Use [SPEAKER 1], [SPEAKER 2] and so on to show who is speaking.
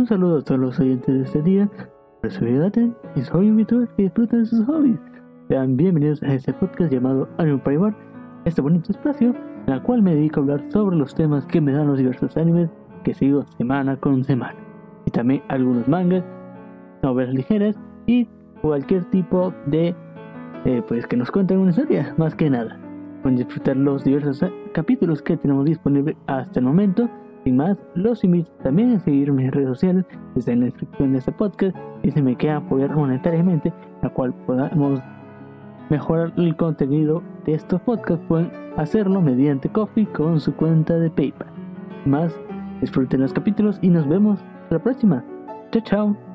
[SPEAKER 1] Un saludo a todos los oyentes de este día. Date y soy un youtuber que disfruta de sus hobbies. Sean bienvenidos a este podcast llamado Anime Privar, este bonito espacio en el cual me dedico a hablar sobre los temas que me dan los diversos animes que sigo semana con semana. Y también algunos mangas, novelas ligeras y cualquier tipo de eh, pues que nos cuenten una historia, más que nada. Pueden disfrutar los diversos capítulos que tenemos disponibles hasta el momento más, los invito también a seguir mis redes sociales desde la descripción de este podcast y si me queda apoyar monetariamente, la cual podamos mejorar el contenido de estos podcasts, pueden hacerlo mediante Coffee con su cuenta de PayPal. Más, disfruten los capítulos y nos vemos la próxima. Chao, chao.